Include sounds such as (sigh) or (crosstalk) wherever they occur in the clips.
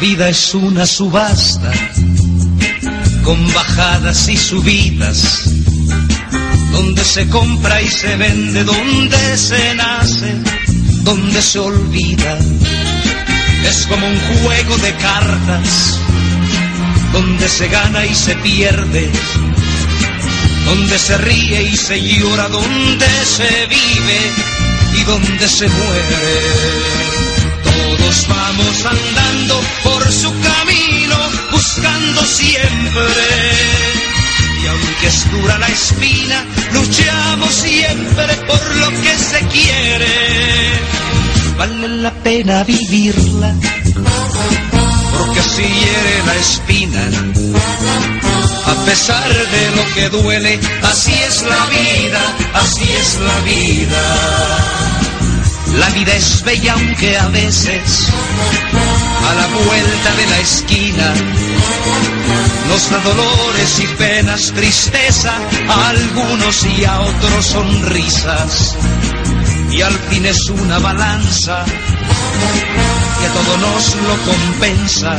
vida es una subasta con bajadas y subidas, donde se compra y se vende, donde se nace, donde se olvida. Es como un juego de cartas, donde se gana y se pierde, donde se ríe y se llora, donde se vive y donde se muere. Todos vamos andando por su camino, buscando siempre. Y aunque es dura la espina, luchamos siempre por lo que se quiere. Vale la pena vivirla, porque si hiere la espina, a pesar de lo que duele, así es la vida, así es la vida. La vida es bella aunque a veces a la vuelta de la esquina nos da dolores y penas, tristeza a algunos y a otros sonrisas. Y al fin es una balanza que todo nos lo compensa.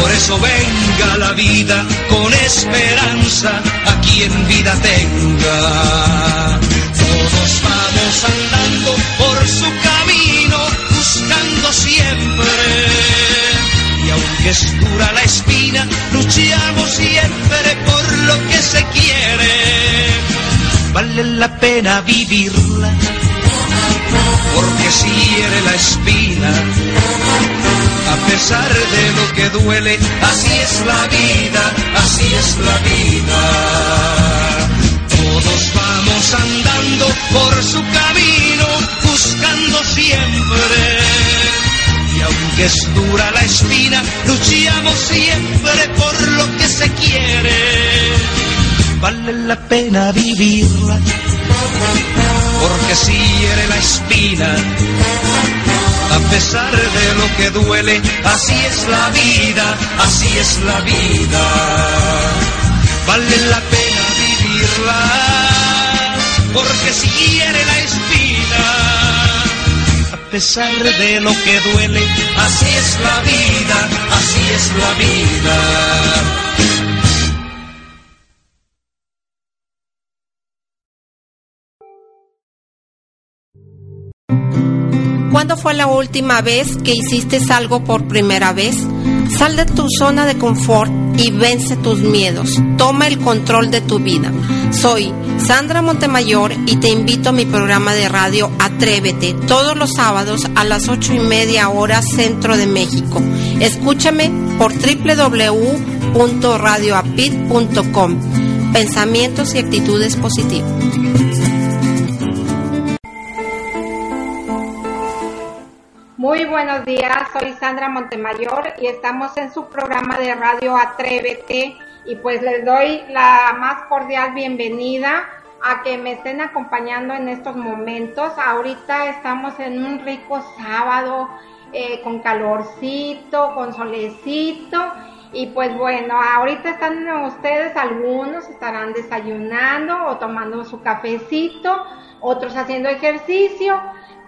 Por eso venga la vida con esperanza a quien vida tenga. Todos vamos andando por su camino, buscando siempre. Y aunque es dura la espina, luchamos siempre por lo que se quiere. Vale la pena vivirla, porque si hiere la espina, a pesar de lo que duele, así es la vida, así es la vida. Todos vamos andando por su camino, buscando siempre. Y aunque es dura la espina, luchamos siempre por lo que se quiere. Vale la pena vivirla, porque si hiere la espina, a pesar de lo que duele, así es la vida, así es la vida. Vale la pena vivirla, porque si hiere la espina, pesar de lo que duele, así es la vida, así es la vida. ¿Cuándo fue la última vez que hiciste algo por primera vez? Sal de tu zona de confort y vence tus miedos. Toma el control de tu vida. Soy Sandra Montemayor y te invito a mi programa de radio Atrévete todos los sábados a las ocho y media hora centro de México. Escúchame por www.radioapit.com. Pensamientos y actitudes positivas. Muy buenos días, soy Sandra Montemayor y estamos en su programa de radio Atrévete y pues les doy la más cordial bienvenida a que me estén acompañando en estos momentos. Ahorita estamos en un rico sábado eh, con calorcito, con solecito y pues bueno, ahorita están ustedes, algunos estarán desayunando o tomando su cafecito, otros haciendo ejercicio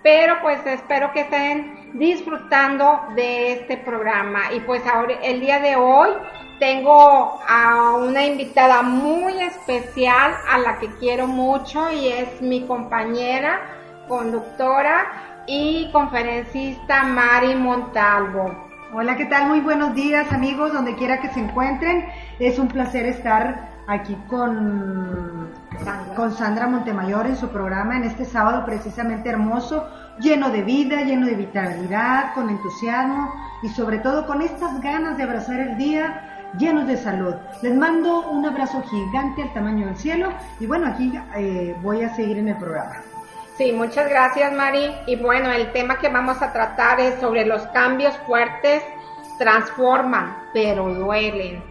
pero pues espero que estén disfrutando de este programa. Y pues ahora, el día de hoy tengo a una invitada muy especial a la que quiero mucho y es mi compañera, conductora y conferencista Mari Montalvo. Hola, ¿qué tal? Muy buenos días amigos, donde quiera que se encuentren. Es un placer estar aquí con Sandra. con Sandra Montemayor en su programa en este sábado precisamente hermoso, lleno de vida, lleno de vitalidad, con entusiasmo y sobre todo con estas ganas de abrazar el día llenos de salud. Les mando un abrazo gigante al tamaño del cielo y bueno, aquí eh, voy a seguir en el programa. Sí, muchas gracias Mari. Y bueno, el tema que vamos a tratar es sobre los cambios fuertes transforman, pero duelen.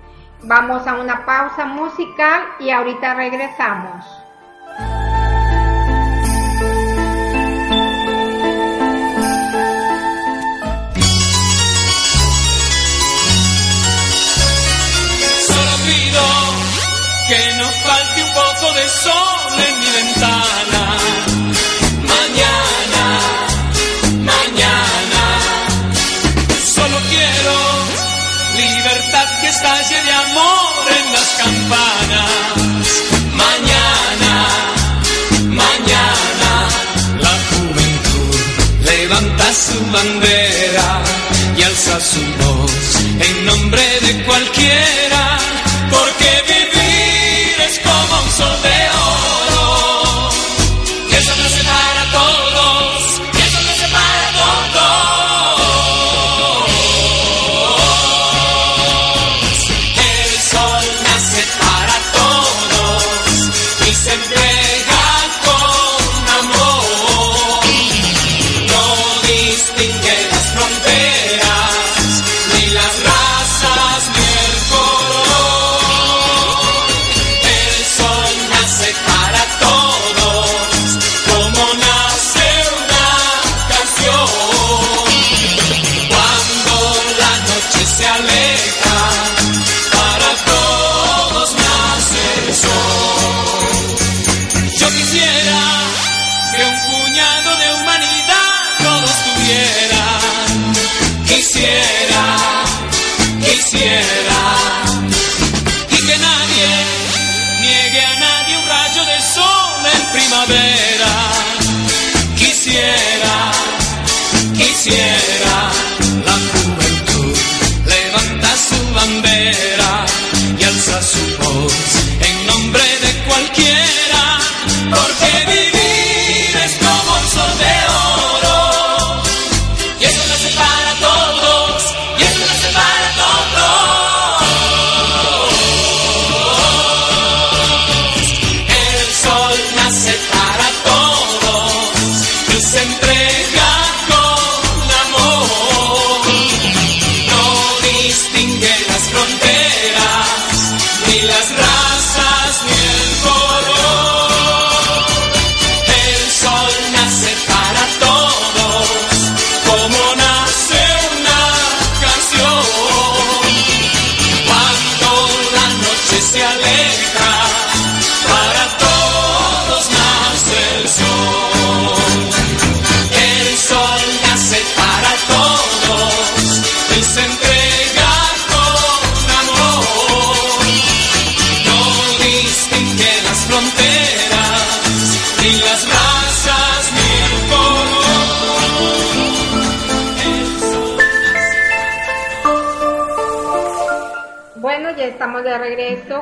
Vamos a una pausa musical y ahorita regresamos. sol en mi ventana. Mañana, mañana. Solo quiero libertad que estalle de amor en las campanas. Mañana, mañana. La juventud levanta su bandera y alza su voz en nombre de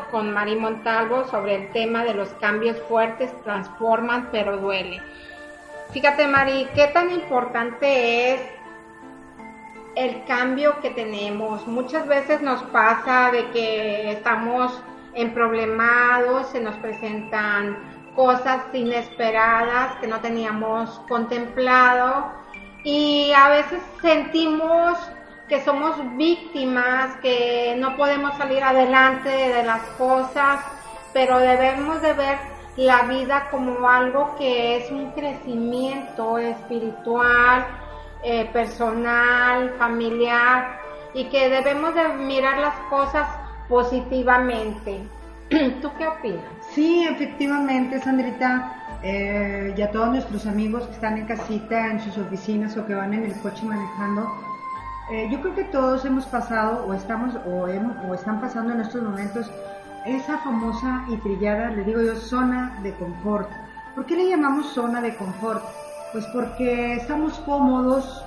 con Mari Montalvo sobre el tema de los cambios fuertes transforman pero duele. Fíjate Mari, qué tan importante es el cambio que tenemos. Muchas veces nos pasa de que estamos en problemados, se nos presentan cosas inesperadas que no teníamos contemplado y a veces sentimos que somos víctimas, que no podemos salir adelante de las cosas, pero debemos de ver la vida como algo que es un crecimiento espiritual, eh, personal, familiar y que debemos de mirar las cosas positivamente. (clears throat) ¿Tú qué opinas? Sí, efectivamente, Sandrita. eh, y a todos nuestros amigos que están en casita, en sus oficinas o que van en el coche manejando, eh, yo creo que todos hemos pasado o estamos o, están pasando en estos momentos esa famosa y trillada, le digo yo, zona de confort. ¿Por qué le llamamos zona de confort? Pues porque estamos cómodos,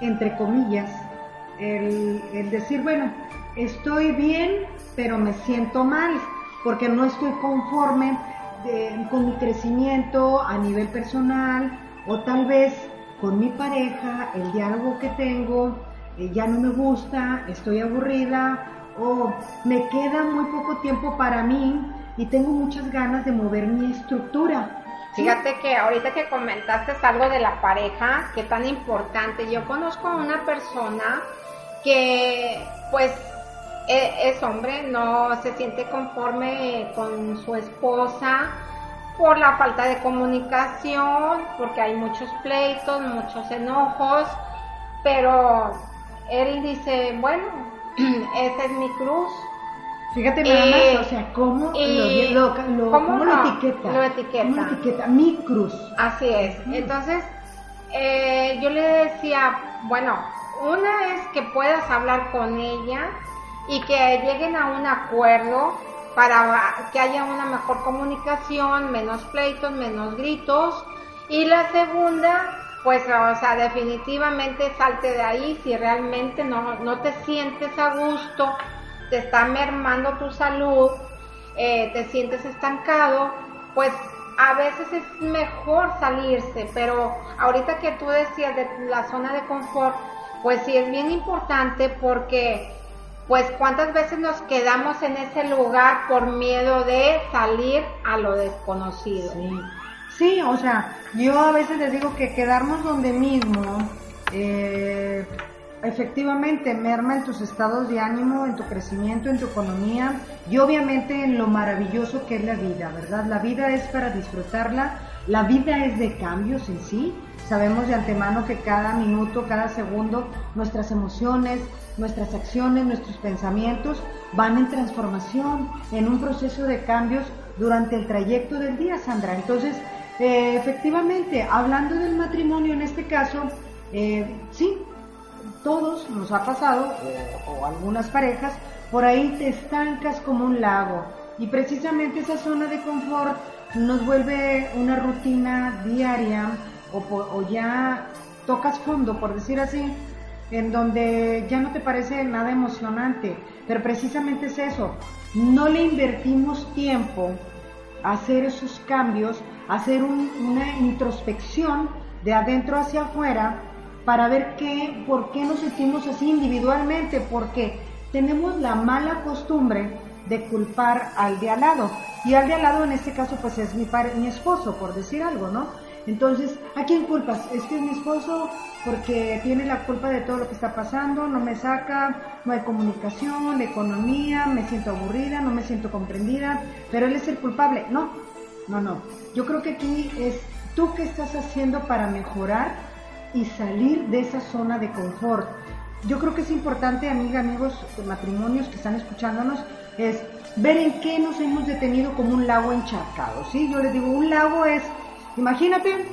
entre comillas, el, decir, bueno, estoy bien, pero me siento mal, porque no estoy conforme con mi crecimiento a nivel personal, o tal vez con mi pareja, el diálogo que tengo, eh, ya no me gusta, estoy aburrida, o me queda muy poco tiempo para mí y tengo muchas ganas de mover mi estructura. Fíjate que ahorita que comentaste algo de la pareja, que tan importante, yo conozco a una persona que pues e- es hombre, no se siente conforme con su esposa por la falta de comunicación, porque hay muchos pleitos, muchos enojos, pero él dice, bueno, (clears throat) esa es mi cruz, Fíjate nada Eh, más, o sea, cómo lo, lo, ¿cómo cómo no? lo etiqueta. Lo etiqueta. ¿Cómo lo etiqueta? Mi cruz. Así es. Entonces, eh, yo le decía, bueno, una es que puedas hablar con ella y que lleguen a un acuerdo para que haya una mejor comunicación, menos pleitos, menos gritos. Y la segunda, pues, o sea, definitivamente salte de ahí. Si realmente no, no te sientes a gusto, te está mermando tu salud, eh, te sientes estancado, pues a veces es mejor salirse, pero ahorita que tú decías de la zona de confort, pues sí es bien importante porque pues cuántas veces nos quedamos en ese lugar por miedo de salir a lo desconocido. O sea, yo a veces les digo que quedarnos donde mismo, eh, efectivamente merma en tus estados de ánimo, en tu crecimiento, en tu economía y obviamente en lo maravilloso que es la vida, ¿verdad? La vida es para disfrutarla, la vida es de cambios en sí. Sabemos de antemano que cada minuto, cada segundo, nuestras emociones, nuestras acciones, nuestros pensamientos van en transformación, en un proceso de cambios durante el trayecto del día, Sandra. Entonces, eh, efectivamente, hablando del matrimonio en este caso, eh, sí, todos nos ha pasado, o, algunas parejas, por ahí te estancas como un lago. Y precisamente esa zona de confort nos vuelve una rutina diaria o ya tocas fondo, por decir así, en donde ya no te parece nada emocionante. Pero precisamente es eso, no le invertimos tiempo a hacer esos cambios, hacer una introspección de adentro hacia afuera para ver qué, por qué nos sentimos así individualmente, porque tenemos la mala costumbre de culpar al de al lado. Y al de al lado en este caso pues es mi, mi esposo, por decir algo, ¿no? Entonces, ¿a quién culpas? Es que es mi esposo porque tiene la culpa de todo lo que está pasando, no me saca, no hay comunicación, economía, me siento aburrida, no me siento comprendida, pero él es el culpable. No, no, no. Yo creo que aquí es tú qué estás haciendo para mejorar y salir de esa zona de confort. Yo creo que es importante, amiga, amigos matrimonios que están escuchándonos, es ver en qué nos hemos detenido como un lago encharcado, ¿sí? Yo les digo, un lago es, imagínate,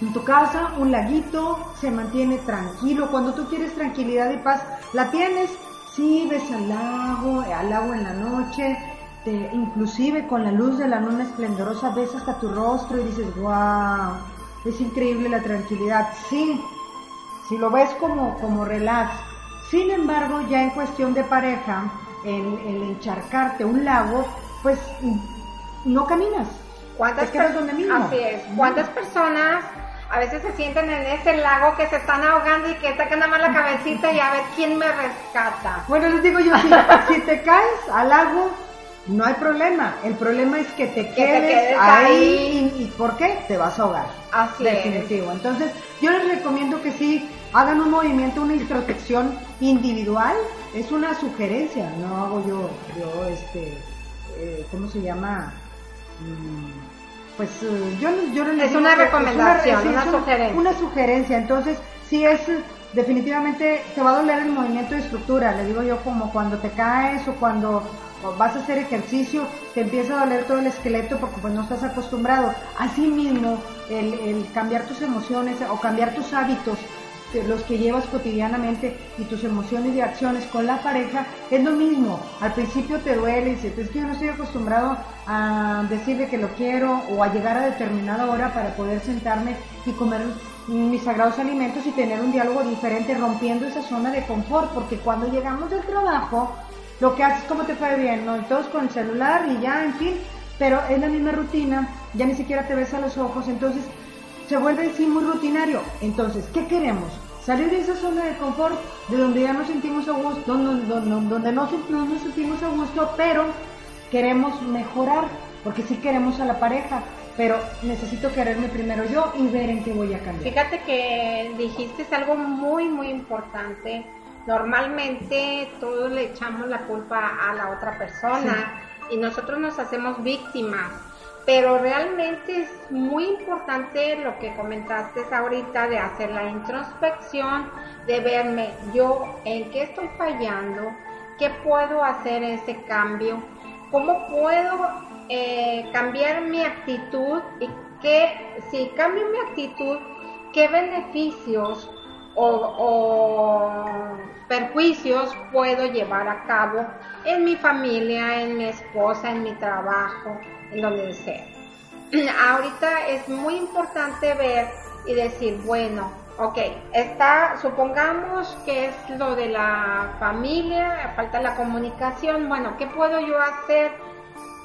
en tu casa, un laguito se mantiene tranquilo. Cuando tú quieres tranquilidad y paz, la tienes. Sí, ves al lago, al lago en la noche, te, inclusive con la luz de la luna esplendorosa ves hasta tu rostro y dices, wow, es increíble la tranquilidad. Sí, si lo ves como, como relax. Sin embargo, ya en cuestión de pareja, el, el encharcarte un lago, pues no caminas. ¿Cuántas personas? Así es. ¿Cuántas personas a veces se sienten en ese lago que se están ahogando y que sacan nada más la cabecita y a ver quién me rescata? Bueno, les digo yo, si, si te caes al lago, no hay problema. El problema es que te quedes, ahí, Y, ¿por qué? Te vas a ahogar. Así Definitivo. Entonces, yo les recomiendo que sí hagan un movimiento, una introspección individual. Es una sugerencia, no hago yo, yo, este, eh, ¿cómo se llama? Mm, pues eh, yo, yo les Es una recomendación, una, sugerencia. Una sugerencia. Entonces, sí es definitivamente te va a doler el movimiento de estructura, le digo yo como cuando te caes o cuando vas a hacer ejercicio, te empieza a doler todo el esqueleto porque pues no estás acostumbrado. Asimismo, el, el cambiar tus emociones o cambiar tus hábitos, los que llevas cotidianamente y tus emociones y acciones con la pareja, es lo mismo. Al principio te duele y dices, es que yo no estoy acostumbrado a decirle que lo quiero o a llegar a determinada hora para poder sentarme y comer mis sagrados alimentos y tener un diálogo diferente, rompiendo esa zona de confort, porque cuando llegamos del trabajo, lo que haces como te fue bien, ¿no? Todos con el celular y ya, en fin, pero es la misma rutina, ya ni siquiera te ves a los ojos, entonces se vuelve sí muy rutinario. Entonces, ¿qué queremos? Salir de esa zona de confort, de donde ya nos sentimos a gusto, donde, donde, no, no nos sentimos a gusto, pero queremos mejorar, porque sí queremos a la pareja, pero necesito quererme primero yo y ver en qué voy a cambiar. Fíjate que dijiste algo muy, muy importante Normalmente todos le echamos la culpa a la otra persona y nosotros nos hacemos víctimas, pero realmente es muy importante lo que comentaste ahorita de hacer la introspección, de verme yo en qué estoy fallando, qué puedo hacer ese cambio, cómo puedo eh, cambiar mi actitud y qué, si cambio mi actitud, qué beneficios o, perjuicios puedo llevar a cabo en mi familia, en mi esposa, en mi trabajo, en donde sea. (clears throat) Ahorita es muy importante ver y decir, bueno, ok, está, supongamos que es lo de la familia, falta la comunicación, bueno, ¿qué puedo yo hacer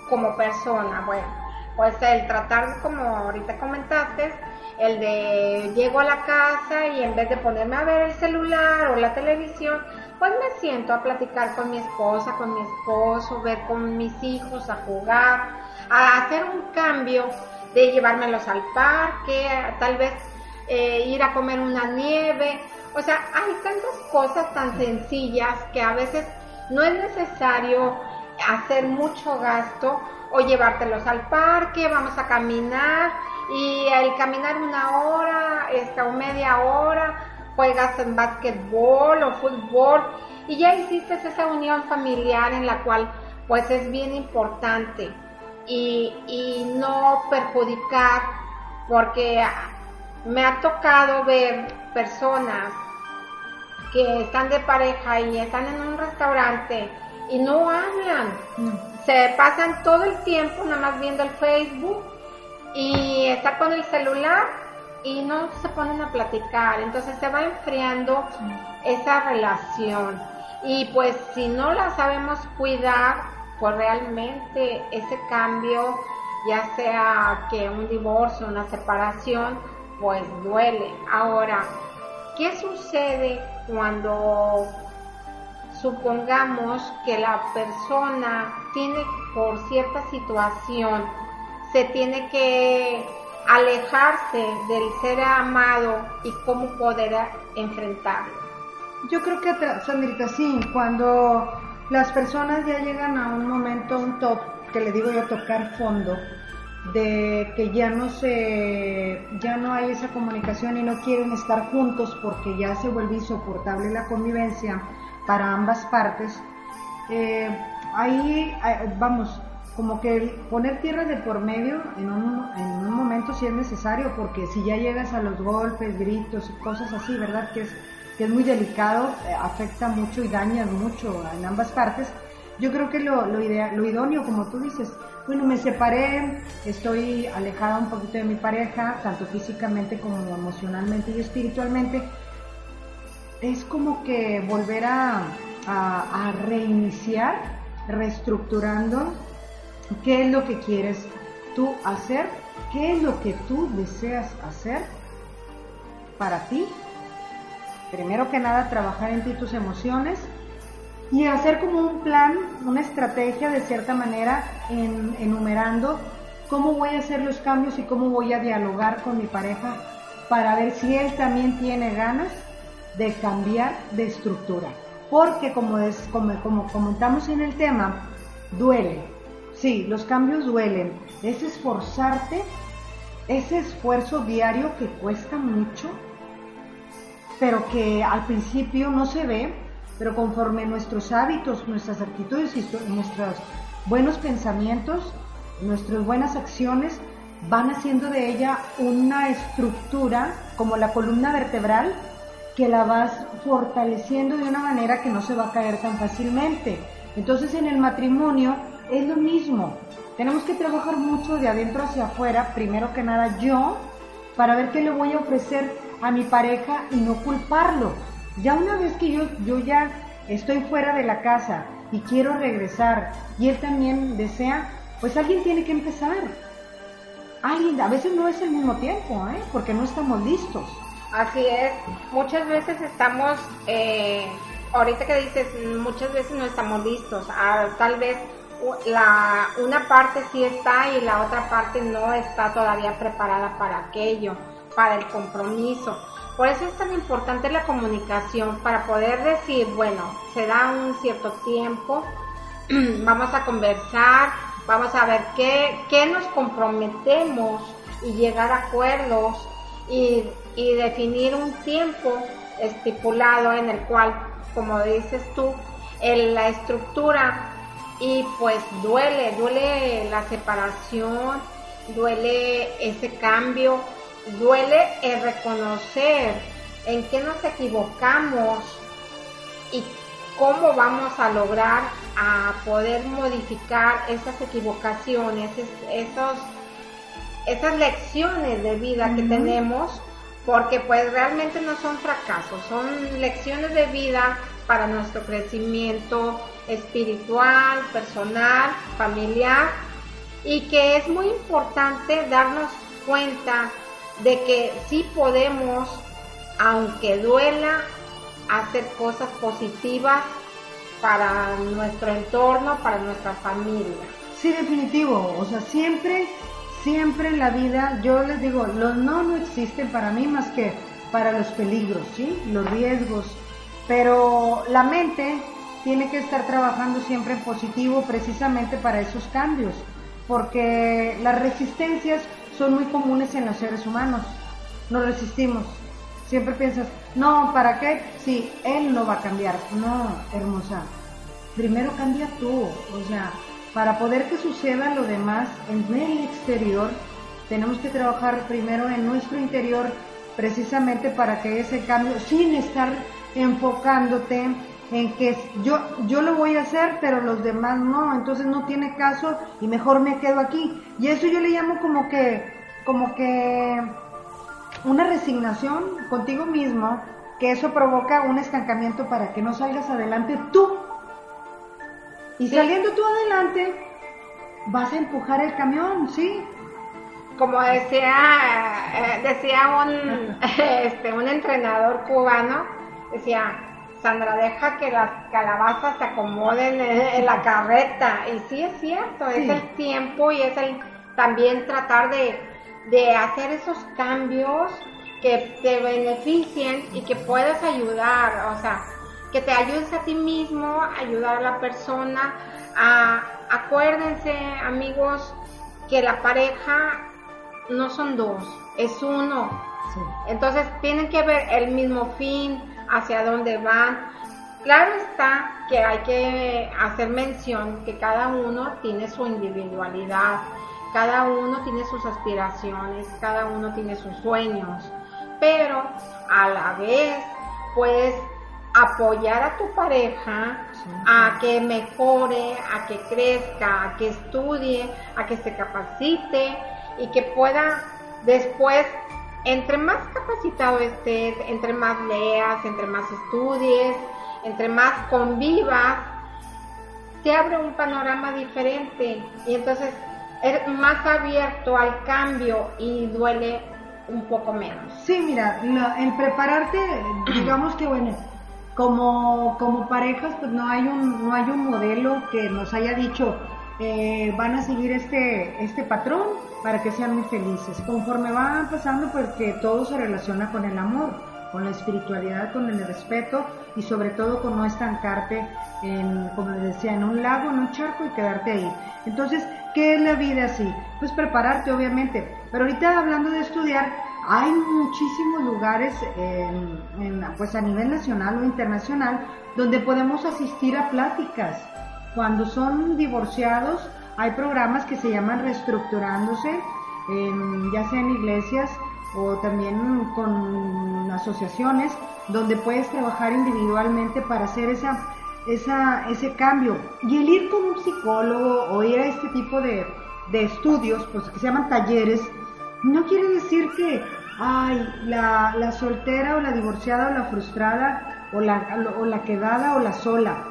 como persona? Bueno, pues el tratar, como ahorita comentaste, el de llego a la casa y en vez de ponerme a ver el celular o la televisión, pues me siento a platicar con mi esposa, con mi esposo, ver con mis hijos, a jugar, a hacer un cambio de llevármelos al parque, tal vez eh, ir a comer una nieve. O sea, hay tantas cosas tan sencillas que a veces no es necesario hacer mucho gasto o llevártelos al parque, vamos a caminar y al caminar una hora esta, o media hora juegas en básquetbol o fútbol. Y ya hiciste esa unión familiar en la cual pues es bien importante. Y, y no perjudicar porque me ha tocado ver personas que están de pareja y están en un restaurante y no hablan. Se pasan todo el tiempo nada más viendo el Facebook y está con el celular y no se ponen a platicar. Entonces se va enfriando esa relación. Y pues si no la sabemos cuidar, pues realmente ese cambio, ya sea que un divorcio, una separación, pues duele. Ahora, ¿qué sucede cuando supongamos que la persona tiene por cierta situación, se tiene que alejarse del ser amado y cómo poder enfrentarlo? Yo creo que, Sandrita, sí, cuando las personas ya llegan a un momento, un top, que le digo yo tocar fondo, de que ya no se ya no hay esa comunicación y no quieren estar juntos porque ya se vuelve insoportable la convivencia para ambas partes eh, ahí eh, vamos como que poner tierra de por medio en un, en un momento si es necesario porque si ya llegas a los golpes gritos y cosas así verdad que es que es muy delicado eh, afecta mucho y daña mucho en ambas partes yo creo que lo, lo, lo idóneo como tú dices bueno, me separé, estoy alejada un poquito de mi pareja, tanto físicamente como emocionalmente y espiritualmente. Es como que volver a, a, reiniciar, reestructurando qué es lo que quieres tú hacer, qué es lo que tú deseas hacer para ti. Primero que nada, trabajar en ti tus emociones, y hacer como un plan, una estrategia de cierta manera, en, enumerando cómo voy a hacer los cambios y cómo voy a dialogar con mi pareja para ver si él también tiene ganas de cambiar de estructura. Porque como, es, como, como comentamos en el tema, duele. Sí, los cambios duelen. Es esforzarte, ese esfuerzo diario que cuesta mucho, pero que al principio no se ve, pero conforme nuestros hábitos, nuestras actitudes y nuestros buenos pensamientos, nuestras buenas acciones van haciendo de ella una estructura como la columna vertebral que la vas fortaleciendo de una manera que no se va a caer tan fácilmente. Entonces en el matrimonio es lo mismo. Tenemos que trabajar mucho de adentro hacia afuera, primero que nada yo, para ver qué le voy a ofrecer a mi pareja y no culparlo ya una vez que yo, yo ya estoy fuera de la casa y quiero regresar y él también desea, pues alguien tiene que empezar. Alguien, a veces no es el mismo tiempo, ¿eh? porque no estamos listos. Así es, muchas veces estamos, eh, ahorita que dices, muchas veces no estamos listos, ah, tal vez la, una parte sí está y la otra parte no está todavía preparada para aquello, para el compromiso. Por eso es tan importante la comunicación para poder decir, bueno, se da un cierto tiempo, (clears throat) vamos a conversar, vamos a ver qué, qué nos comprometemos y llegar a acuerdos y, y definir un tiempo estipulado en el cual, como dices tú, la estructura y pues duele, duele la separación, duele ese cambio, duele el reconocer en qué nos equivocamos y cómo vamos a lograr a poder modificar esas equivocaciones, esos, esas lecciones de vida que tenemos porque pues realmente no son fracasos, son lecciones de vida para nuestro crecimiento espiritual, personal, familiar y que es muy importante darnos cuenta de que sí podemos, aunque duela, hacer cosas positivas para nuestro entorno, para nuestra familia. Sí, definitivo. O sea, siempre, siempre en la vida, yo les digo, los no no existen para mí más que para los peligros, ¿sí? Los riesgos. Pero la mente tiene que estar trabajando siempre en positivo precisamente para esos cambios, porque las resistencias son muy comunes en los seres humanos. Nos resistimos. Siempre piensas, no, ¿para qué? Si él no va a cambiar. No, hermosa. Primero cambia tú. O sea, para poder que suceda lo demás en el exterior, tenemos que trabajar primero en nuestro interior precisamente para que ese cambio, sin estar enfocándote en que yo, yo lo voy a hacer, pero los demás no, entonces no tiene caso y mejor me quedo aquí. Y eso yo le llamo como que, como que una resignación contigo mismo, que eso provoca un estancamiento para que no salgas adelante tú. Y saliendo tú adelante, vas a empujar el camión, ¿sí? Como decía, eh, decía un, (laughs) este, un entrenador cubano, decía, Sandra, deja que las calabazas se acomoden en, la carreta. Y sí es cierto, es el tiempo y es el también tratar de, de hacer esos cambios que te beneficien y que puedas ayudar, o sea, que te ayudes a ti mismo, ayudar a la persona. A, acuérdense, amigos, que la pareja no son dos, es uno. Entonces tienen que ver el mismo fin, hacia dónde van. Claro está que hay que hacer mención que cada uno tiene su individualidad, cada uno tiene sus aspiraciones, cada uno tiene sus sueños, pero a la vez puedes apoyar a tu pareja a que mejore, a que crezca, a que estudie, a que se capacite y que pueda después entre más capacitado estés, entre más leas, entre más estudies, entre más convivas, te abre un panorama diferente y entonces eres más abierto al cambio y duele un poco menos. Sí, mira, el prepararte, (clears throat) digamos que bueno, como, como parejas, pues no hay un, no hay un modelo que nos haya dicho, eh, van a seguir este, este patrón para que sean muy felices. Conforme van pasando, porque todo se relaciona con el amor, con la espiritualidad, con el respeto y sobre todo con no estancarte en, como les decía, en un lago, en un charco y quedarte ahí. Entonces, ¿qué es la vida así? Pues prepararte, obviamente. Pero ahorita hablando de estudiar, hay muchísimos lugares, pues a nivel nacional o internacional, donde podemos asistir a pláticas cuando son divorciados, hay programas que se llaman reestructurándose, ya sea en iglesias o también con asociaciones, donde puedes trabajar individualmente para hacer esa, esa, ese cambio. Y el ir con un psicólogo o ir a este tipo de, de estudios, pues que se llaman talleres, no quiere decir que ay, la, la soltera o la divorciada o la frustrada o la, o la quedada o la sola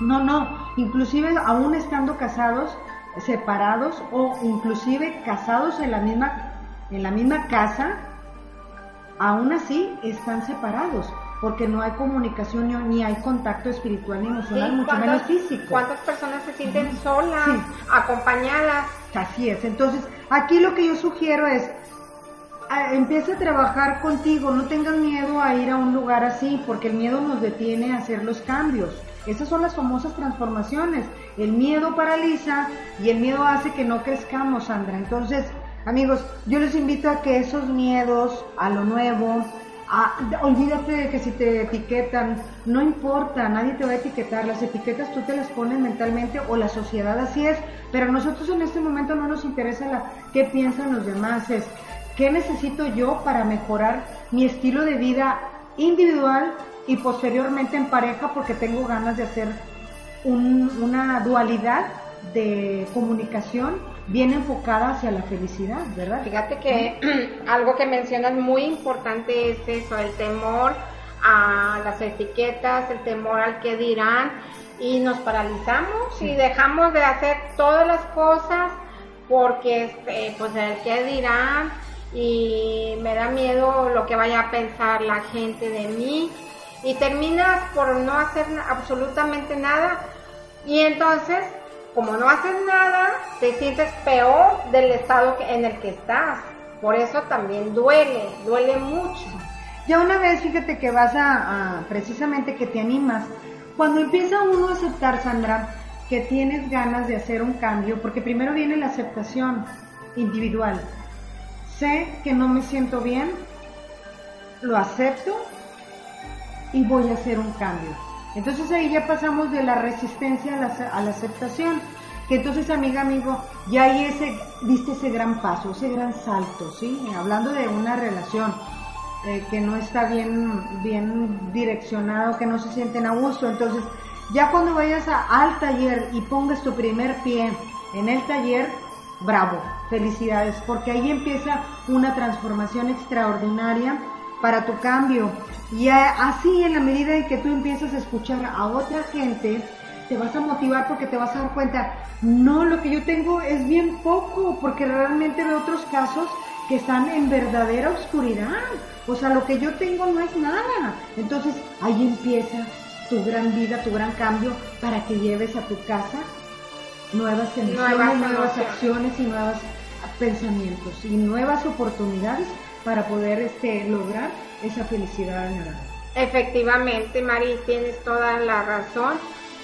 no, no, inclusive aún estando casados, separados o inclusive casados en la misma, en la misma casa, aún así están separados porque no hay comunicación ni hay contacto espiritual ni emocional, mucho menos físico. ¿Cuántas personas se sienten solas, acompañadas? Así es. Entonces, aquí lo que yo sugiero es, empieza a trabajar contigo, no tengas miedo a ir a un lugar así, porque el miedo nos detiene a hacer los cambios. Esas son las famosas transformaciones. El miedo paraliza y el miedo hace que no crezcamos, Sandra. Entonces, amigos, yo les invito a que esos miedos a lo nuevo, olvídate de que si te etiquetan, no importa, nadie te va a etiquetar, las etiquetas tú te las pones mentalmente o la sociedad así es, pero a nosotros en este momento no nos interesa la, qué piensan los demás, es qué necesito yo para mejorar mi estilo de vida individual y posteriormente en pareja porque tengo ganas de hacer una dualidad de comunicación bien enfocada hacia la felicidad, ¿verdad? Fíjate que (clears throat) algo que mencionas muy importante es eso, el temor a las etiquetas, el temor al que dirán y nos paralizamos y dejamos de hacer todas las cosas porque este, pues el que dirán y me da miedo lo que vaya a pensar la gente de mí y terminas por no hacer absolutamente nada. Y entonces como no haces nada te sientes peor del estado en el que estás. Por eso también duele duele mucho. Ya una vez fíjate que vas a, a precisamente que te animas. Cuando empieza uno a aceptar Sandra que tienes ganas de hacer un cambio porque primero viene la aceptación individual. Sé que no me siento bien, lo acepto y voy a hacer un cambio. Entonces ahí ya pasamos de la resistencia a la, aceptación. Que entonces, amiga, amigo, ya ahí ese, diste ese gran paso, ese gran salto, ¿sí? Hablando de una relación eh, que no está bien, bien direccionado, que no se sienten a gusto. Entonces, ya cuando vayas al taller y pongas tu primer pie en el taller, bravo, felicidades, porque ahí empieza una transformación extraordinaria para tu cambio. Y así en la medida en que tú empiezas a escuchar a otra gente, te vas a motivar porque te vas a dar cuenta, no, lo que yo tengo es bien poco, porque realmente veo otros casos que están en verdadera oscuridad. O sea, lo que yo tengo no es nada. Entonces ahí empieza tu gran vida, tu gran cambio para que lleves a tu casa nuevas emociones, nuevas, acciones y nuevos pensamientos y nuevas oportunidades para poder este, lograr esa felicidad añorada. Efectivamente, Mari, tienes toda la razón.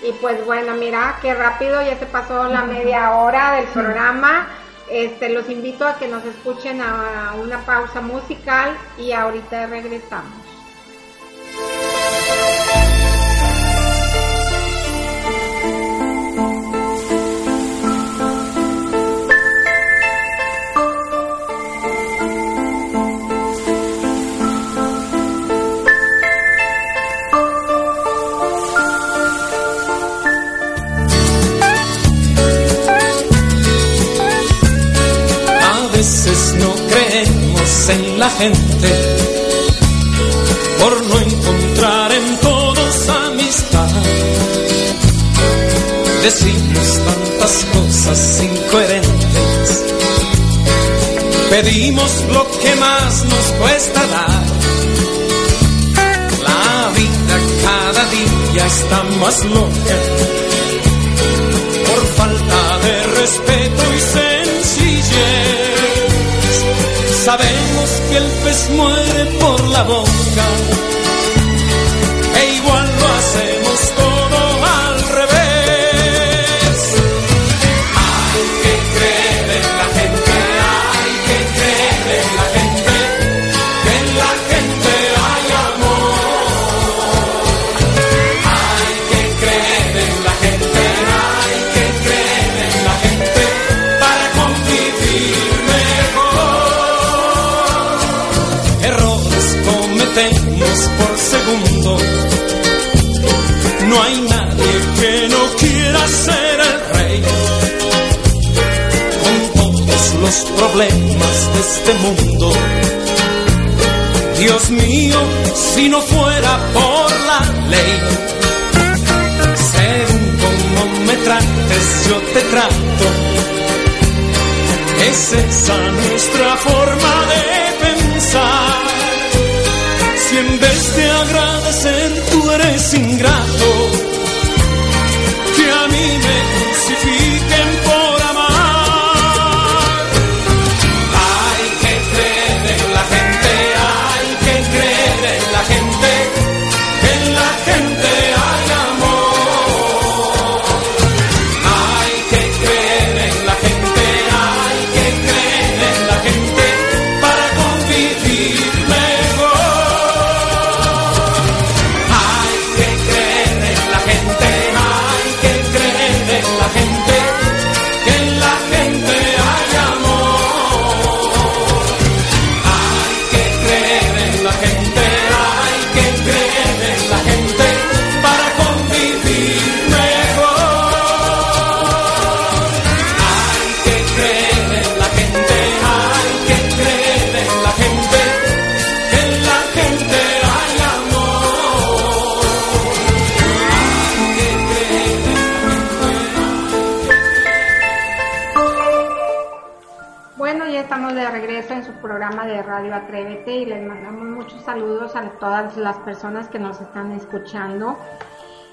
Y pues bueno, mira qué rápido ya se pasó la media hora del programa. Este, los invito a que nos escuchen a una pausa musical y ahorita regresamos. La gente por no encontrar en todos amistad. Decimos tantas cosas incoherentes, pedimos lo que más nos cuesta dar. La vida cada día está más loca por falta de respeto y sencillez. Sabemos que el pez muere por la boca, por segundo. No hay nadie que no quiera ser el rey. Con todos los problemas de este mundo. Dios mío, si no fuera por la ley, según como me trates, yo te trato. Es esa nuestra forma de en vez de agradecer tú eres ingrato, su programa de Radio Atrévete y les mandamos muchos saludos a todas las personas que nos están escuchando.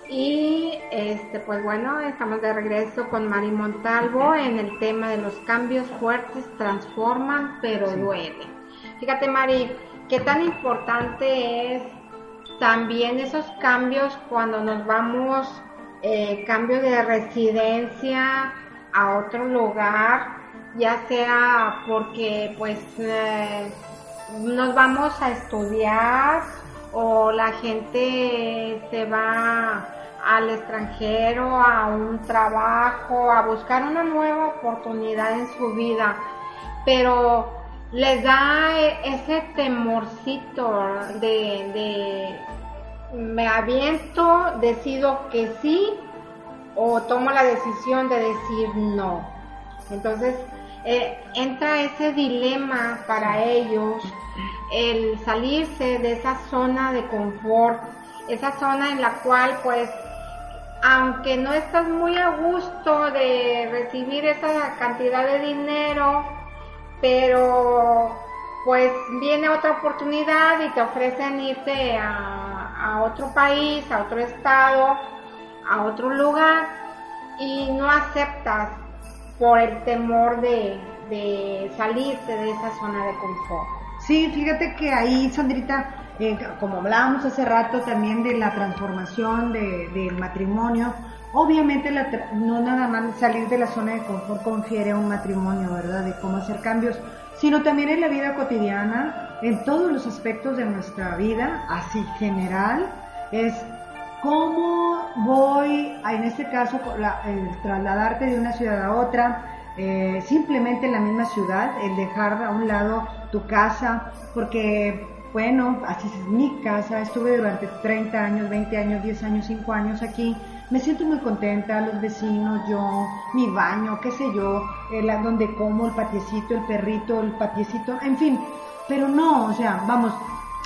Y este, pues bueno, estamos de regreso con Mari Montalvo en el tema de los cambios fuertes transforman, pero duelen. Fíjate, Mari, qué tan importante es también esos cambios cuando nos vamos, eh, cambio de residencia a otro lugar, ya sea porque pues eh, nos vamos a estudiar o la gente se va al extranjero, a un trabajo, a buscar una nueva oportunidad en su vida, pero les da ese temorcito de, de me aviento, decido que sí o tomo la decisión de decir no. Entonces eh, entra ese dilema para ellos, el salirse de esa zona de confort, esa zona en la cual pues aunque no estás muy a gusto de recibir esa cantidad de dinero, pero pues viene otra oportunidad y te ofrecen irte a, otro país, a otro estado, a otro lugar y no aceptas por el temor de, de salirte de esa zona de confort. Sí, fíjate que ahí, Sandrita, eh, como hablábamos hace rato también de la transformación del matrimonio, obviamente no nada más salir de la zona de confort confiere a un matrimonio, ¿verdad? De cómo hacer cambios, sino también en la vida cotidiana, en todos los aspectos de nuestra vida, así general, es cómo voy, en este caso, el trasladarte de una ciudad a otra, eh, simplemente en la misma ciudad, el dejar a un lado tu casa, porque bueno, así es mi casa, estuve durante 30 años, 20 años, 10 años, 5 años aquí, me siento muy contenta, los vecinos, yo, mi baño, qué sé yo, el, donde como, el patiecito, el perrito, el patiecito, en fin, pero no, o sea, vamos,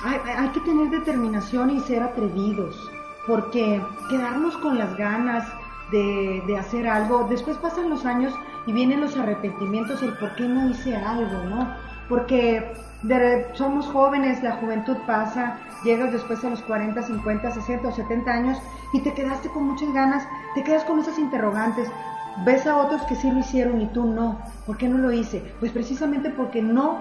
hay, que tener determinación y ser atrevidos, porque quedarnos con las ganas de, de hacer algo, después pasan los años y vienen los arrepentimientos, el por qué no hice algo, ¿no? Porque somos jóvenes, la juventud pasa, llegas después a los 40, 50, 60 o 70 años y te quedaste con muchas ganas, te quedas con esas interrogantes. Ves a otros que sí lo hicieron y tú no. ¿Por qué no lo hice? Pues precisamente porque no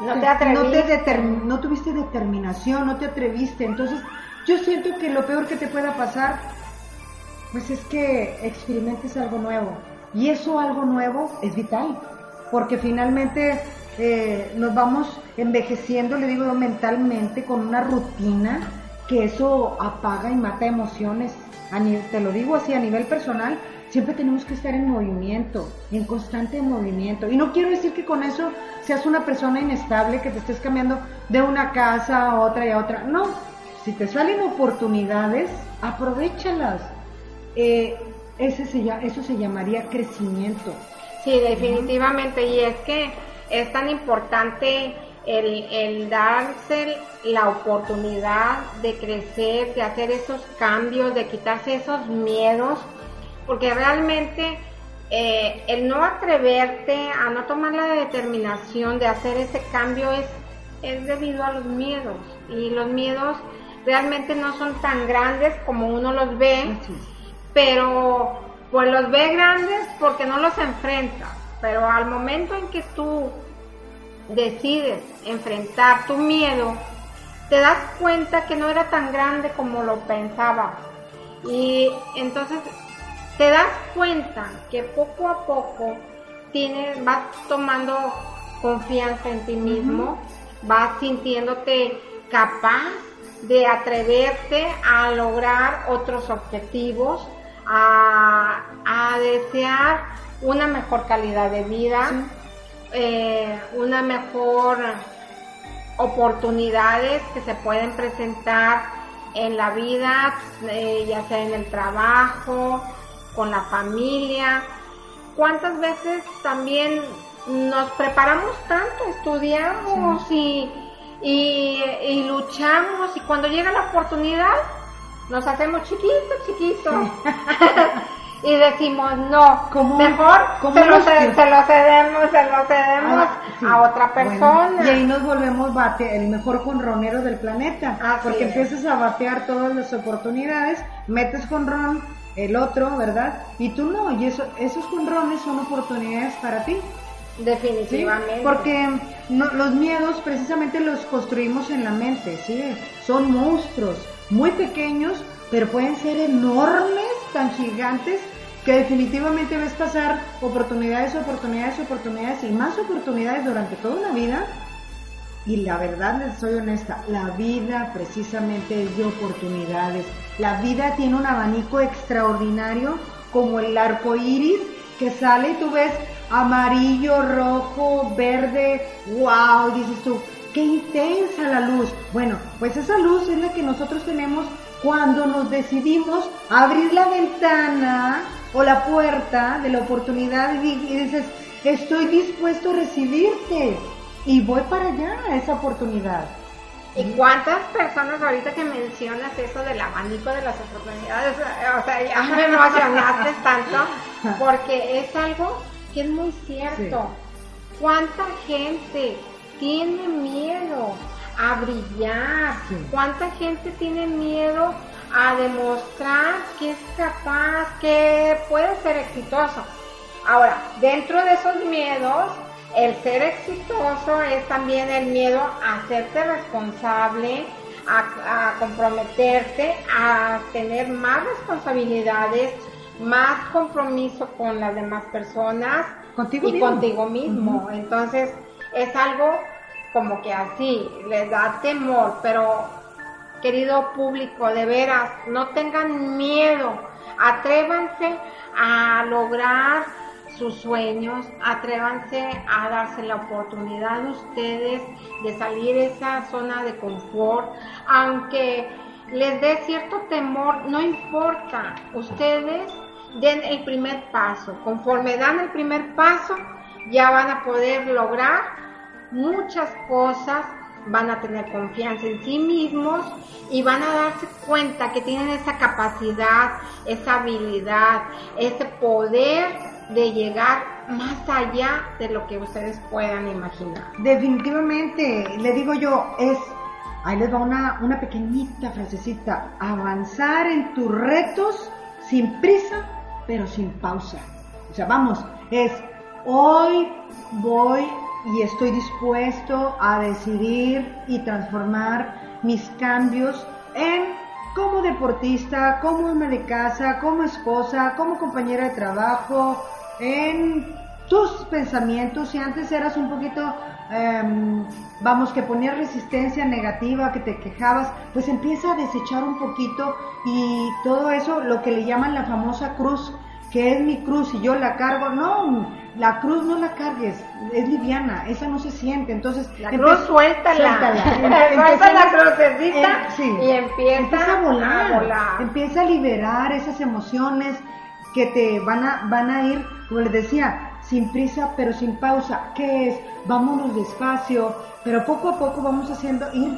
no te atreviste. No, tuviste determinación, no te atreviste. Entonces, yo siento que lo peor que te pueda pasar, pues es que experimentes algo nuevo. Y eso algo nuevo es vital, porque finalmente eh, nos vamos envejeciendo, le digo mentalmente, con una rutina que eso apaga y mata emociones. A te lo digo así, a nivel personal, siempre tenemos que estar en movimiento, en constante movimiento. Y no quiero decir que con eso seas una persona inestable, que te estés cambiando de una casa a otra y a otra. No, si te salen oportunidades, aprovechalas. Eh, ese se, eso se llamaría crecimiento. Sí, definitivamente. Y es que es tan importante el, darse la oportunidad de crecer, de hacer esos cambios, de quitarse esos miedos, porque realmente eh, el no atreverte a no tomar la determinación de hacer ese cambio es, es debido a los miedos. Y los miedos realmente no son tan grandes como uno los ve, pero pues los ve grandes porque no los enfrenta. Pero al momento en que tú decides enfrentar tu miedo, te das cuenta que no era tan grande como lo pensaba. Y entonces te das cuenta que poco a poco tienes, vas tomando confianza en ti mismo, vas sintiéndote capaz de atreverte a lograr otros objetivos, a, desear una mejor calidad de vida. Eh, una mejor oportunidades que se pueden presentar en la vida, eh, ya sea en el trabajo, con la familia. ¿Cuántas veces también nos preparamos tanto, estudiamos y, y, luchamos y cuando llega la oportunidad nos hacemos chiquitos, chiquitos? (laughs) y decimos no, Como- mejor como se, lo los ce- que- se lo cedemos, se lo cedemos Ah, sí. a otra Bueno, persona. y ahí nos volvemos bate, el mejor jonronero del planeta. Porque empiezas a batear todas las oportunidades, metes jonrón, el otro, ¿verdad? Y tú no, y eso, esos jonrones son oportunidades para ti. Definitivamente. Porque no- los miedos precisamente los construimos en la mente, ¿sí? Son monstruos muy pequeños, pero pueden ser enormes, tan gigantes, que definitivamente ves pasar oportunidades, oportunidades, oportunidades y más oportunidades durante toda una vida. Y la verdad, les soy honesta, la vida precisamente es de oportunidades. La vida tiene un abanico extraordinario como el arco iris que sale y tú ves amarillo, rojo, verde, wow, dices tú, qué intensa la luz. Bueno, pues esa luz es la que nosotros tenemos cuando nos decidimos abrir la ventana o la puerta de la oportunidad y y dices, estoy dispuesto a recibirte y voy para allá a esa oportunidad. ¿Y cuántas personas ahorita que mencionas eso del abanico de las oportunidades? O sea, ya me (laughs) emocionaste tanto porque es algo que es muy cierto. ¿Cuánta gente tiene miedo a brillar? Sí. ¿Cuánta gente tiene miedo a demostrar que es capaz, que puede ser exitoso? Ahora, dentro de esos miedos, el ser exitoso es también el miedo a hacerte responsable, a, a comprometerte, a tener más responsabilidades, más compromiso con las demás personas Contigo y mismo. contigo mismo. Entonces, es algo como que así, les da temor, pero querido público, de veras, no tengan miedo, atrévanse a lograr sus sueños, atrévanse a darse la oportunidad ustedes de salir de esa zona de confort, aunque les dé cierto temor, no importa, ustedes den el primer paso, conforme dan el primer paso, ya van a poder lograr muchas cosas, van a tener confianza en sí mismos y van a darse cuenta que tienen esa capacidad, esa habilidad, ese poder de llegar más allá de lo que ustedes puedan imaginar. Definitivamente, le digo yo, es, ahí les va una, una pequeñita frasecita, avanzar en tus retos sin prisa, pero sin pausa. O sea, vamos, es, hoy voy y estoy dispuesto a decidir y transformar mis cambios en como deportista, como ama de casa, como esposa, como compañera de trabajo, en tus pensamientos, si antes eras un poquito, em, vamos, que ponías resistencia negativa, que te quejabas, pues empieza a desechar un poquito y todo eso, lo que le llaman la famosa cruz, que es mi cruz y yo la cargo, no, la cruz no la cargues, es liviana, esa no se siente, entonces... La cruz suéltala, suéltala. (laughs) suelta la crucecita em- sí. y empieza, a volar, a volar. empieza a liberar esas emociones que te van a, van a ir, como les decía, sin prisa pero sin pausa. ¿Qué es? Vámonos despacio, pero poco a poco vamos haciendo, ir,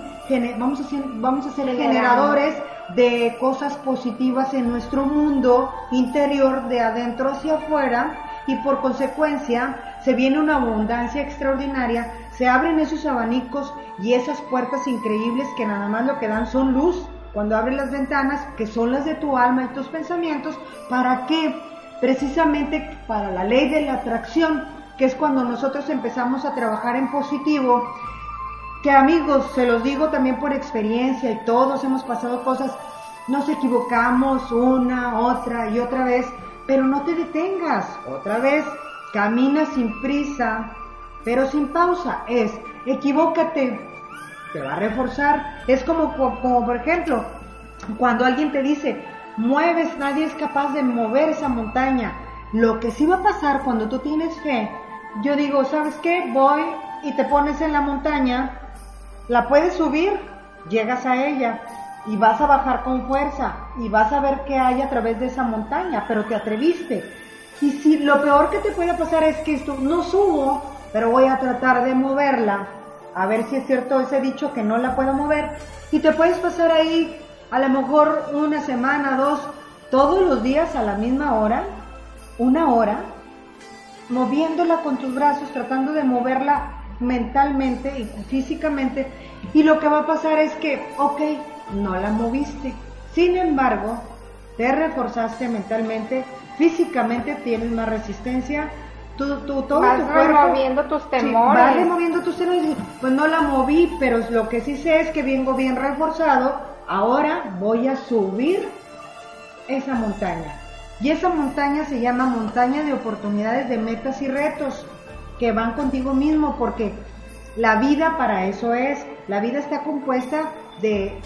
vamos, haciendo, vamos a ser generadores de cosas positivas en nuestro mundo interior, de adentro hacia afuera, y por consecuencia se viene una abundancia extraordinaria, se abren esos abanicos y esas puertas increíbles que nada más lo que dan son luz cuando abres las ventanas, que son las de tu alma y tus pensamientos, ¿para qué? Precisamente para la ley de la atracción, que es cuando nosotros empezamos a trabajar en positivo, que amigos, se los digo también por experiencia y todos hemos pasado cosas, nos equivocamos una, otra y otra vez, pero no te detengas, otra vez, camina sin prisa, pero sin pausa, es, equivócate, te va a reforzar, es como, como, por ejemplo, cuando alguien te dice, mueves, nadie es capaz de mover esa montaña, lo que sí va a pasar cuando tú tienes fe, yo digo, ¿sabes qué? Voy y te pones en la montaña, la puedes subir, llegas a ella y vas a bajar con fuerza y vas a ver qué hay a través de esa montaña, pero te atreviste. Y si lo peor que te puede pasar es que esto no subo, pero voy a tratar de moverla, a ver si es cierto ese dicho que no la puedo mover, y te puedes pasar ahí a lo mejor una semana, dos, todos los días a la misma hora, una hora moviéndola con tus brazos, tratando de moverla mentalmente y físicamente. Y lo que va a pasar es que, ok, no la moviste. Sin embargo, te reforzaste mentalmente, físicamente tienes más resistencia, tu, tu, todo vas tu cuerpo. removiendo tus Sí, temores. vas removiendo tus temores. Pues no la moví, pero lo que sí sé es que vengo bien reforzado. Ahora voy a subir esa montaña. Y esa montaña se llama montaña de oportunidades, de metas y retos que van contigo mismo, porque la vida para eso es. La vida está compuesta de,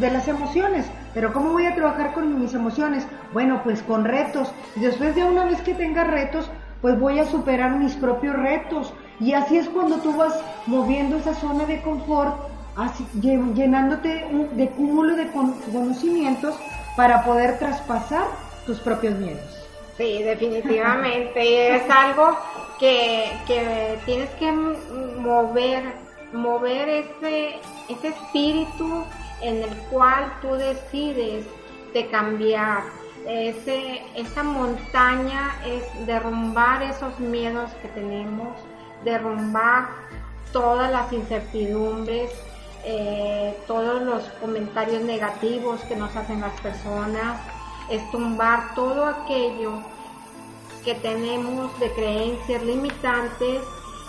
de las emociones. Pero ¿cómo voy a trabajar con mis emociones? Bueno, pues con retos. Y después de una vez que tenga retos, pues voy a superar mis propios retos. Y así es cuando tú vas moviendo esa zona de confort, así, llen- llenándote de cúmulo de con- conocimientos para poder traspasar tus propios miedos. Sí, definitivamente. es algo que, que tienes que mover, mover ese, ese espíritu en el cual tú decides de cambiar. Ese, esa montaña es derrumbar esos miedos que tenemos, derrumbar todas las incertidumbres, eh, todos los comentarios negativos que nos hacen las personas, es tumbar todo aquello que tenemos de creencias limitantes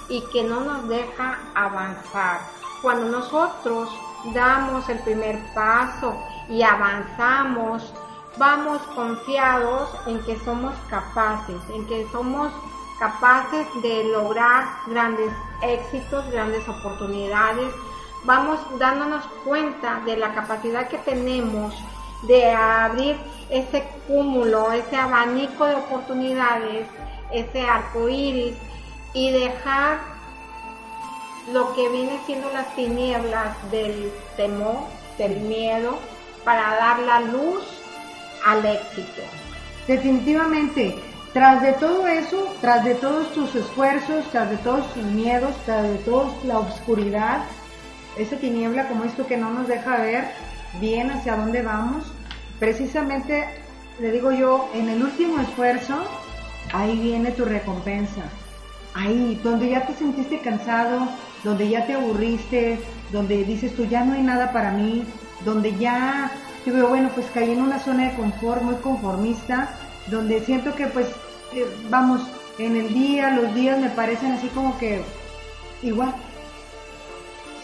y que no nos deja avanzar. Cuando nosotros damos el primer paso y avanzamos, vamos confiados en que somos capaces, en que somos capaces de lograr grandes éxitos, grandes oportunidades. Vamos dándonos cuenta de la capacidad que tenemos de abrir ese cúmulo, ese abanico de oportunidades, ese arco iris y dejar lo que viene siendo las tinieblas del temor, del miedo, para dar la luz al éxito. Definitivamente, tras de todo eso, tras de todos tus esfuerzos, tras de todos tus miedos, tras de toda la oscuridad, esa tiniebla como esto que no nos deja ver bien hacia dónde vamos, precisamente, le digo yo, en el último esfuerzo, ahí viene tu recompensa. Ahí, donde ya te sentiste cansado, donde ya te aburriste, donde dices tú, ya no hay nada para mí, donde ya, digo bueno, pues caí en una zona de confort muy conformista, donde siento que pues, eh, vamos, en el día, los días me parecen así como que igual,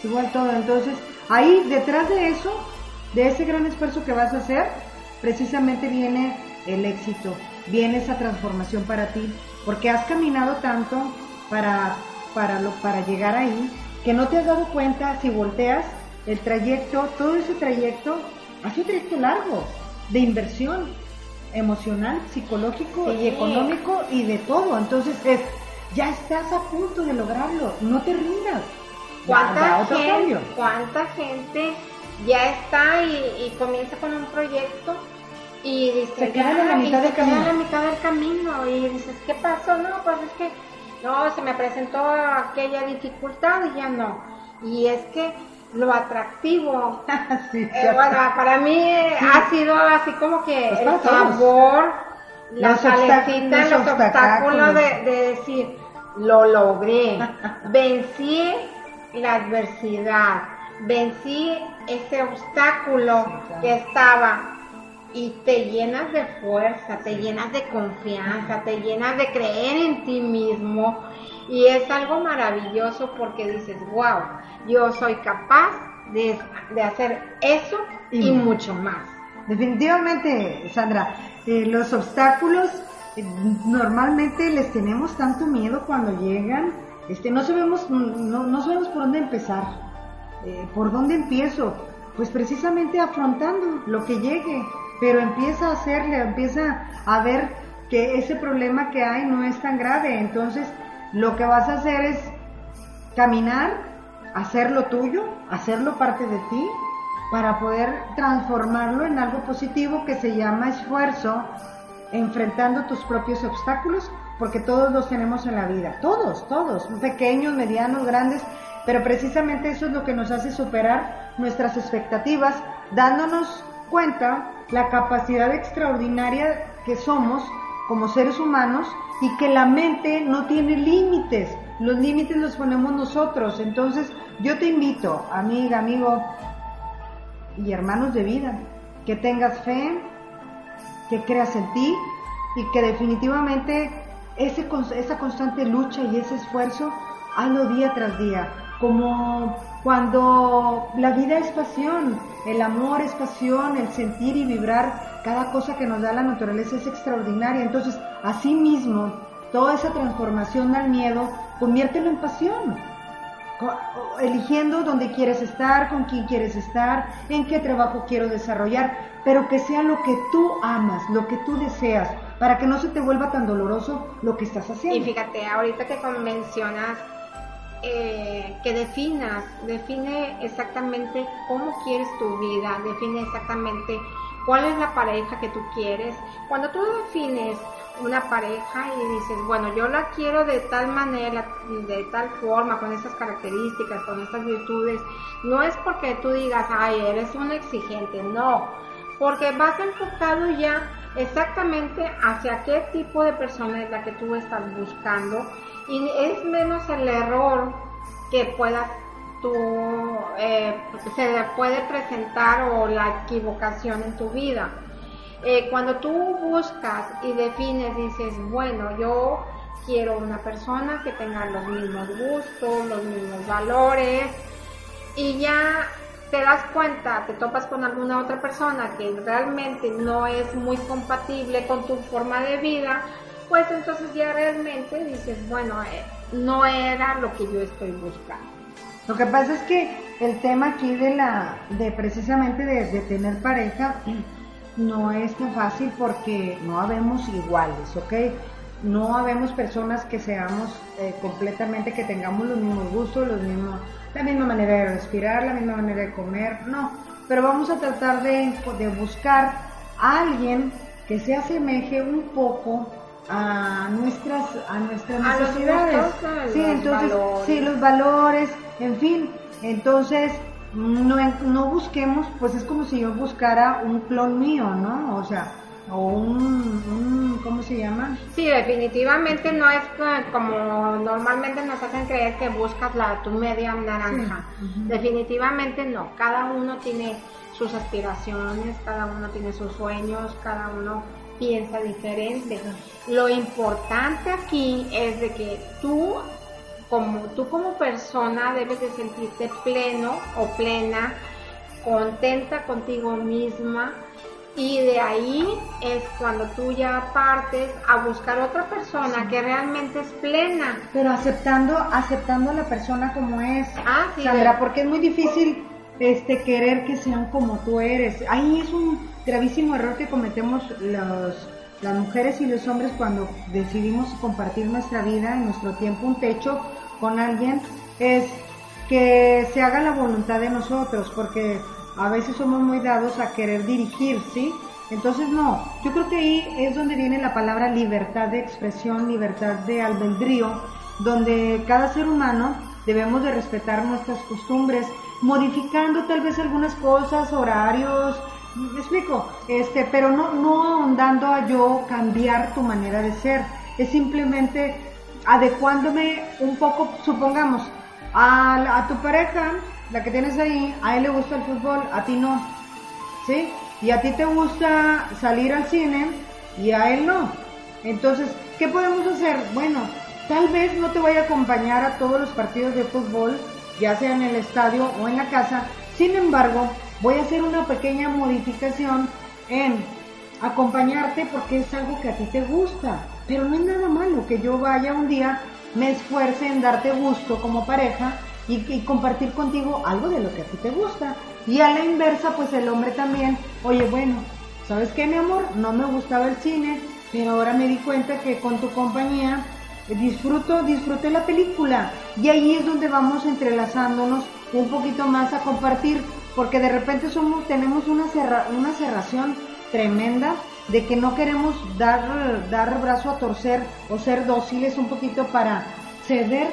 igual todo. Entonces, ahí detrás de eso, de ese gran esfuerzo que vas a hacer, precisamente viene el éxito, viene esa transformación para ti, porque has caminado tanto para, para, lo, para llegar ahí, que no te has dado cuenta si volteas el trayecto, todo ese trayecto, ha sido un trayecto largo, de inversión emocional, psicológico Sí. y económico y de todo. Entonces es, ya estás a punto de lograrlo, no te rindas. ¿Cuánta, gente. ¿Cuánta gente ya está y, y comienza con un proyecto y dice, Se queda en la mitad se del queda en la mitad del camino y dices, ¿qué pasó? No, pues es que no, se me presentó aquella dificultad y ya no. Y es que lo atractivo, (laughs) Sí, eh, bueno, para mí eh, ha sido así como que Pues el sabor, la Los salecita, los los obstáculos obstáculos. de, de decir, lo logré, (laughs) vencí la adversidad, vencí ese obstáculo que estaba y te llenas de fuerza, te llenas de confianza, te llenas de creer en ti mismo y es algo maravilloso porque dices, wow, yo soy capaz de, de hacer eso y, Y mucho más. Definitivamente, Sandra, eh, los obstáculos eh, normalmente les tenemos tanto miedo cuando llegan, este, no sabemos, no, no sabemos por dónde empezar, eh, por dónde empiezo, pues precisamente afrontando lo que llegue, pero empieza a hacerle, empieza a ver que ese problema que hay no es tan grave, entonces lo que vas a hacer es caminar, hacerlo tuyo, hacerlo parte de ti, para poder transformarlo en algo positivo que se llama esfuerzo, enfrentando tus propios obstáculos, porque todos los tenemos en la vida, todos, todos, pequeños, medianos, grandes, pero precisamente eso es lo que nos hace superar nuestras expectativas, dándonos cuenta la capacidad extraordinaria que somos como seres humanos y que la mente no tiene límites. Los límites los ponemos nosotros. Entonces, yo te invito, amiga, amigo y hermanos de vida, que tengas fe, que creas en ti y que definitivamente esa constante lucha y ese esfuerzo, hazlo día tras día. Como cuando la vida es pasión, el amor es pasión, el sentir y vibrar, cada cosa que nos da la naturaleza es extraordinaria. Entonces, así mismo, toda esa transformación al miedo, conviértelo en pasión. Eligiendo dónde quieres estar, con quién quieres estar, en qué trabajo quiero desarrollar, pero que sea lo que tú amas, lo que tú deseas, para que no se te vuelva tan doloroso lo que estás haciendo. Y fíjate, ahorita que mencionas eh, que definas, define exactamente cómo quieres tu vida, define exactamente cuál es la pareja que tú quieres. Cuando tú defines una pareja y dices, bueno, yo la quiero de tal manera, de tal forma, con estas características, con estas virtudes, no es porque tú digas, ay, eres un exigente, no, porque vas enfocado ya exactamente hacia qué tipo de persona es la que tú estás buscando y es menos el error que puedas tú, eh, se puede presentar o la equivocación en tu vida. Eh, cuando tú buscas y defines, dices, bueno, yo quiero una persona que tenga los mismos gustos, los mismos valores, y ya te das cuenta, te topas con alguna otra persona que realmente no es muy compatible con tu forma de vida, pues entonces ya realmente dices, bueno, eh, no era lo que yo estoy buscando. Lo que pasa es que el tema aquí de la, de precisamente de, tener pareja, (clears throat) no es tan fácil porque no habemos iguales, ¿ok? No habemos personas que seamos eh, completamente, que tengamos los mismos gustos, los mismos, la misma manera de respirar, la misma manera de comer, no. Pero vamos a tratar de, de buscar a alguien que se asemeje un poco a nuestras a nuestras necesidades. sí entonces sí los valores en fin. Entonces no, no busquemos pues es como si yo buscara un clon mío no o sea o un, ¿cómo se llama? Sí, definitivamente no es como normalmente nos hacen creer que buscas la tu media naranja. Definitivamente no, cada uno tiene sus aspiraciones, cada uno tiene sus sueños, cada uno piensa diferente. Lo importante aquí es de que tú como tú como persona debes de sentirte pleno o plena, contenta contigo misma y de ahí es cuando tú ya partes a buscar otra persona que realmente es plena. Pero aceptando, aceptando a la persona como es. Ah, sí. Sandra, porque es muy difícil este querer que sean como tú eres. Ahí es un gravísimo error que cometemos los, las mujeres y los hombres cuando decidimos compartir nuestra vida y nuestro tiempo, un techo con alguien, es que se haga la voluntad de nosotros, porque a veces somos muy dados a querer dirigir, ¿sí? Entonces no, yo creo que ahí es donde viene la palabra libertad de expresión, libertad de albedrío, donde cada ser humano debemos de respetar nuestras costumbres, modificando tal vez algunas cosas, horarios, me explico, este, pero no, no ahondando a yo cambiar tu manera de ser, es simplemente adecuándome un poco, supongamos, a, a tu pareja, la que tienes ahí, a él le gusta el fútbol, a ti no, ¿sí? Y a ti te gusta salir al cine y a él no. Entonces, ¿qué podemos hacer? Bueno, tal vez no te vaya a acompañar a todos los partidos de fútbol, ya sea en el estadio o en la casa, sin embargo, voy a hacer una pequeña modificación en acompañarte porque es algo que a ti te gusta. Pero no es nada malo que yo vaya un día, me esfuerce en darte gusto como pareja y, compartir contigo algo de lo que a ti te gusta. Y a la inversa, pues el hombre también, oye, bueno, ¿sabes qué, mi amor? No me gustaba el cine, pero ahora me di cuenta que con tu compañía disfruto, disfruté la película. Y ahí es donde vamos entrelazándonos un poquito más a compartir, porque de repente somos, tenemos una, una cerración tremenda de que no queremos dar, dar brazo a torcer o ser dóciles un poquito para ceder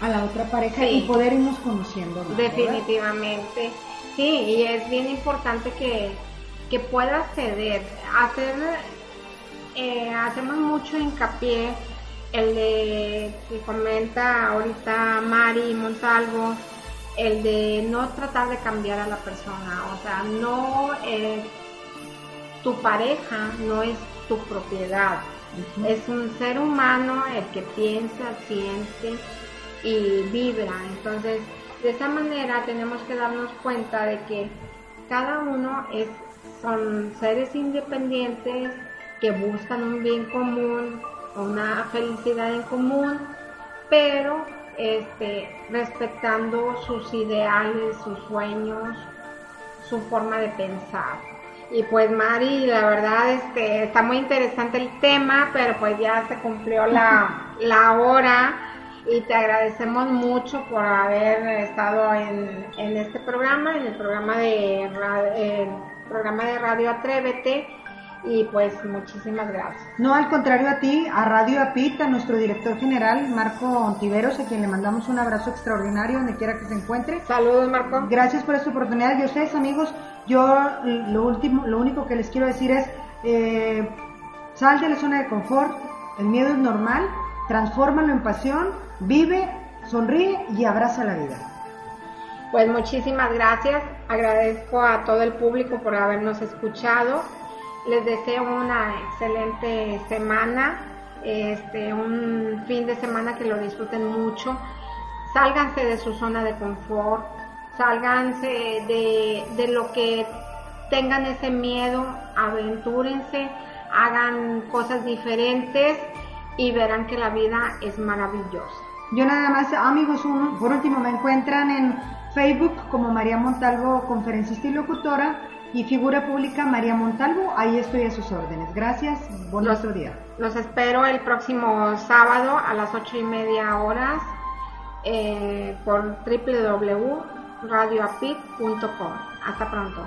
a la otra pareja y poder irnos conociendo. Definitivamente, sí, y es bien importante que, que puedas ceder, hacer eh, hacemos mucho hincapié el de que comenta ahorita Mari Montalvo, el de no tratar de cambiar a la persona, o sea, no, eh, tu pareja no es tu propiedad, es un ser humano el que piensa, siente y vibra, entonces de esa manera tenemos que darnos cuenta de que cada uno es, son seres independientes que buscan un bien común, una felicidad en común, pero este, respetando sus ideales, sus sueños, su forma de pensar. Y pues Mari, la verdad este, está muy interesante el tema, pero pues ya se cumplió la, (laughs) la hora y te agradecemos mucho por haber estado en, en este programa, en el programa de, el programa de Radio Atrévete y pues muchísimas gracias. No, al contrario a ti, a Radio Apit, a nuestro director general Marco Ontiveros, a quien le mandamos un abrazo extraordinario donde quiera que se encuentre. Saludos Marco. Gracias por esta oportunidad. Yo ustedes amigos, yo lo último, lo único que les quiero decir es, eh, sal de la zona de confort, el miedo es normal, transfórmalo en pasión, vive, sonríe y abraza la vida. Pues muchísimas gracias, agradezco a todo el público por habernos escuchado les deseo una excelente semana, este, un fin de semana que lo disfruten mucho. Sálganse de su zona de confort, sálganse de, de lo que tengan ese miedo, aventúrense, hagan cosas diferentes y verán que la vida es maravillosa. Yo nada más, amigos, uno, por último me encuentran en Facebook como María Montalvo, conferencista y locutora y figura pública María Montalvo, ahí estoy a sus órdenes. Gracias, buen los, día. Los espero el próximo sábado a las ocho y media horas eh, por www.radioapit.com. Hasta pronto.